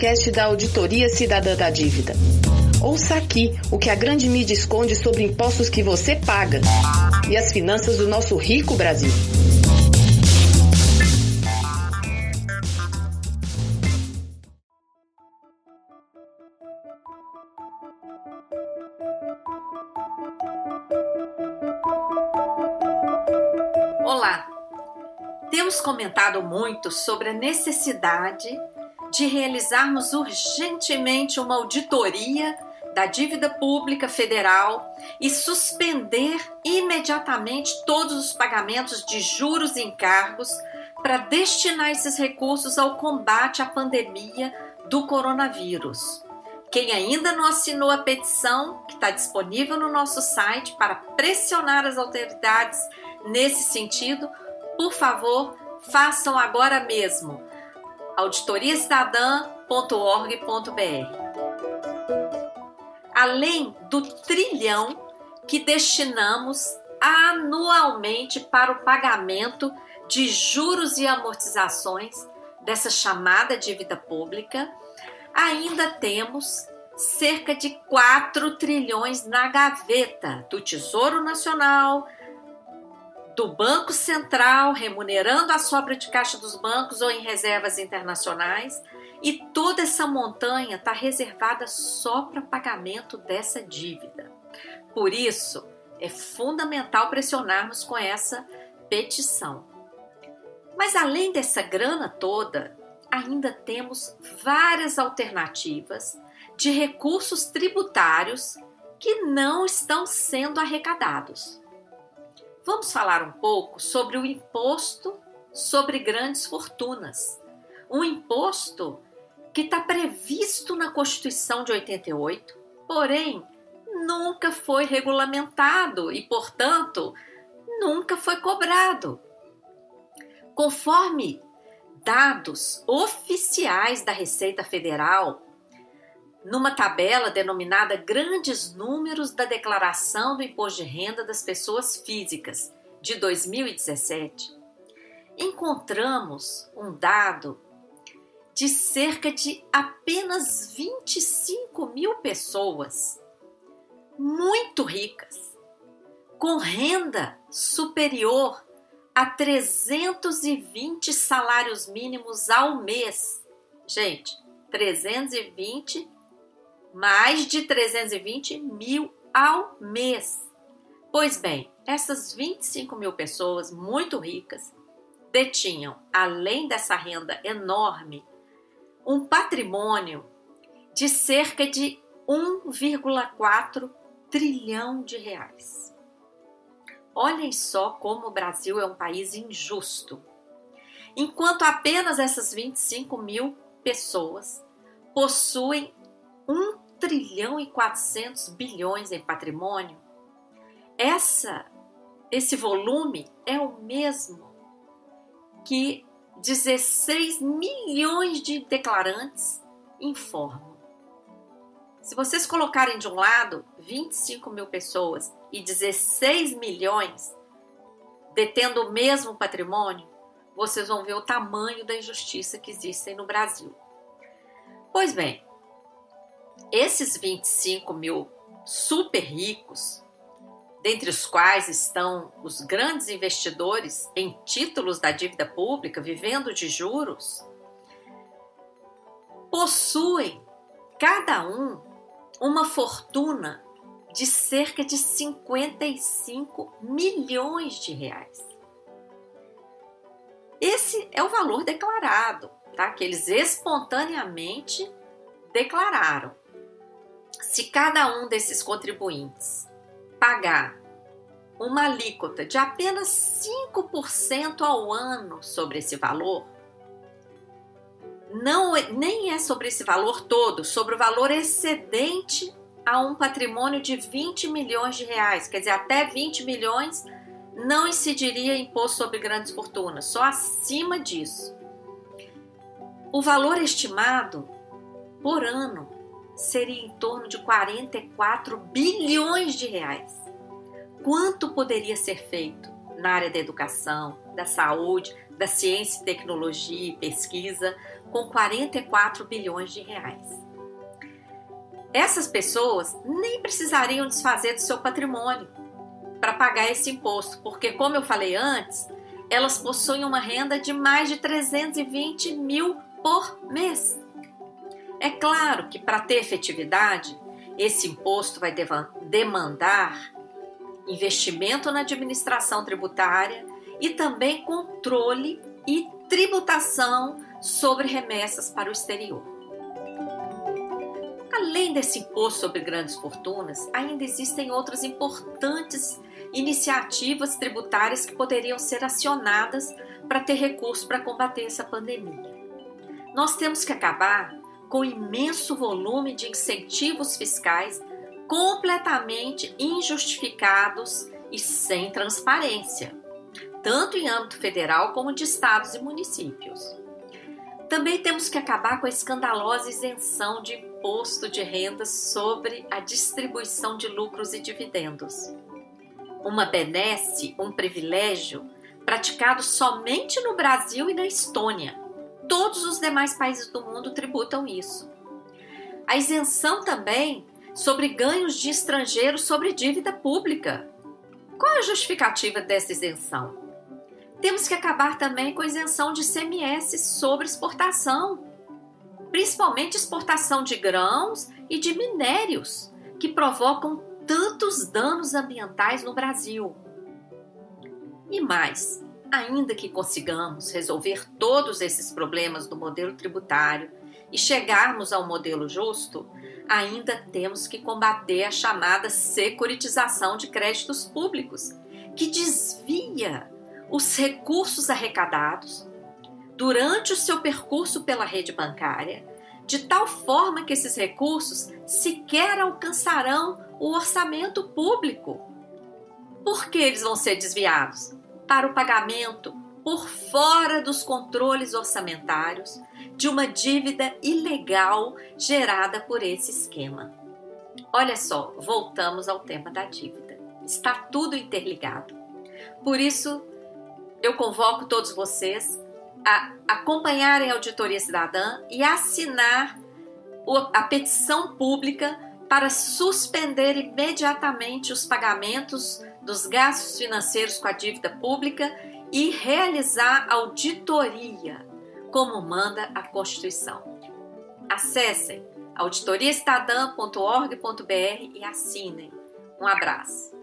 podcast da Auditoria Cidadã da Dívida. Ouça aqui o que a grande mídia esconde sobre impostos que você paga e as finanças do nosso rico Brasil. Olá! Temos comentado muito sobre a necessidade de realizarmos urgentemente uma auditoria da dívida pública federal e suspender imediatamente todos os pagamentos de juros e encargos para destinar esses recursos ao combate à pandemia do coronavírus. Quem ainda não assinou a petição, que está disponível no nosso site para pressionar as autoridades nesse sentido, por favor, façam agora mesmo auditoriacidadã.org.br. Além do trilhão que destinamos anualmente para o pagamento de juros e amortizações dessa chamada dívida pública, ainda temos cerca de 4 trilhões na gaveta do Tesouro Nacional, do Banco Central, remunerando a sobra de caixa dos bancos ou em reservas internacionais, e toda essa montanha está reservada só para pagamento dessa dívida. Por isso, é fundamental pressionarmos com essa petição. Mas além dessa grana toda, ainda temos várias alternativas de recursos tributários que não estão sendo arrecadados. Vamos falar um pouco sobre o imposto sobre grandes fortunas. Um imposto que está previsto na Constituição de 88, porém nunca foi regulamentado e, portanto, nunca foi cobrado. Conforme dados oficiais da Receita Federal, numa tabela denominada Grandes Números da Declaração do Imposto de Renda das Pessoas Físicas de 2017, encontramos um dado de cerca de apenas 25 mil pessoas muito ricas, com renda superior a 320 salários mínimos ao mês. Gente, 320, mais de 320 mil ao mês. Pois bem, essas 25 mil pessoas muito ricas detinham, além dessa renda enorme, um patrimônio de cerca de 1,4 trilhão de reais. Olhem só como o Brasil é um país injusto. Enquanto apenas essas 25 mil pessoas possuem 1 trilhão e 400 bilhões em patrimônio, essa, esse volume é o mesmo que 16 milhões de declarantes informam. Se vocês colocarem de um lado 25 mil pessoas e 16 milhões detendo o mesmo patrimônio, vocês vão ver o tamanho da injustiça que existe no Brasil. Pois bem, esses 25 mil super ricos dentre os quais estão os grandes investidores em títulos da dívida pública, vivendo de juros, possuem cada um uma fortuna de cerca de 55 milhões de reais. Esse é o valor declarado, tá? Que eles espontaneamente declararam. Se cada um desses contribuintes pagar uma alíquota de apenas 5% ao ano sobre esse valor, não é, nem é sobre esse valor todo, sobre o valor excedente a um patrimônio de 20 milhões de reais, quer dizer, até 20 milhões não incidiria imposto sobre grandes fortunas, só acima disso. O valor estimado por ano seria em torno de 44 bilhões de reais. Quanto poderia ser feito na área da educação, da saúde, da ciência tecnologia e pesquisa, com 44 bilhões de reais. Essas pessoas nem precisariam desfazer do seu patrimônio para pagar esse imposto, porque, como eu falei antes, elas possuem uma renda de mais de 320 mil por mês. É claro que para ter efetividade, esse imposto vai demandar investimento na administração tributária e também controle e tributação sobre remessas para o exterior. Além desse imposto sobre grandes fortunas, ainda existem outras importantes iniciativas tributárias que poderiam ser acionadas para ter recursos para combater essa pandemia. Nós temos que acabar com imenso volume de incentivos fiscais completamente injustificados e sem transparência, tanto em âmbito federal como de estados e municípios. Também temos que acabar com a escandalosa isenção de imposto de renda sobre a distribuição de lucros e dividendos. Uma benesse, um privilégio praticado somente no Brasil e na Estônia. Todos os demais países do mundo tributam isso. A isenção também sobre ganhos de estrangeiros sobre dívida pública. Qual a justificativa dessa isenção? Temos que acabar também com a isenção de CMS sobre exportação, principalmente exportação de grãos e de minérios, que provocam tantos danos ambientais no Brasil. E mais, ainda que consigamos resolver todos esses problemas do modelo tributário e chegarmos ao modelo justo, ainda temos que combater a chamada securitização de créditos públicos, que desvia os recursos arrecadados durante o seu percurso pela rede bancária, de tal forma que esses recursos sequer alcançarão o orçamento público. Por que eles vão ser desviados? Para o pagamento por fora dos controles orçamentários de uma dívida ilegal gerada por esse esquema. Olha só, voltamos ao tema da dívida. Está tudo interligado. Por isso, eu convoco todos vocês a acompanharem a Auditoria Cidadã e assinar a petição pública para suspender imediatamente os pagamentos dos gastos financeiros com a dívida pública e realizar auditoria, como manda a Constituição. Acessem auditoriaestadã.org.br e assinem. Um abraço.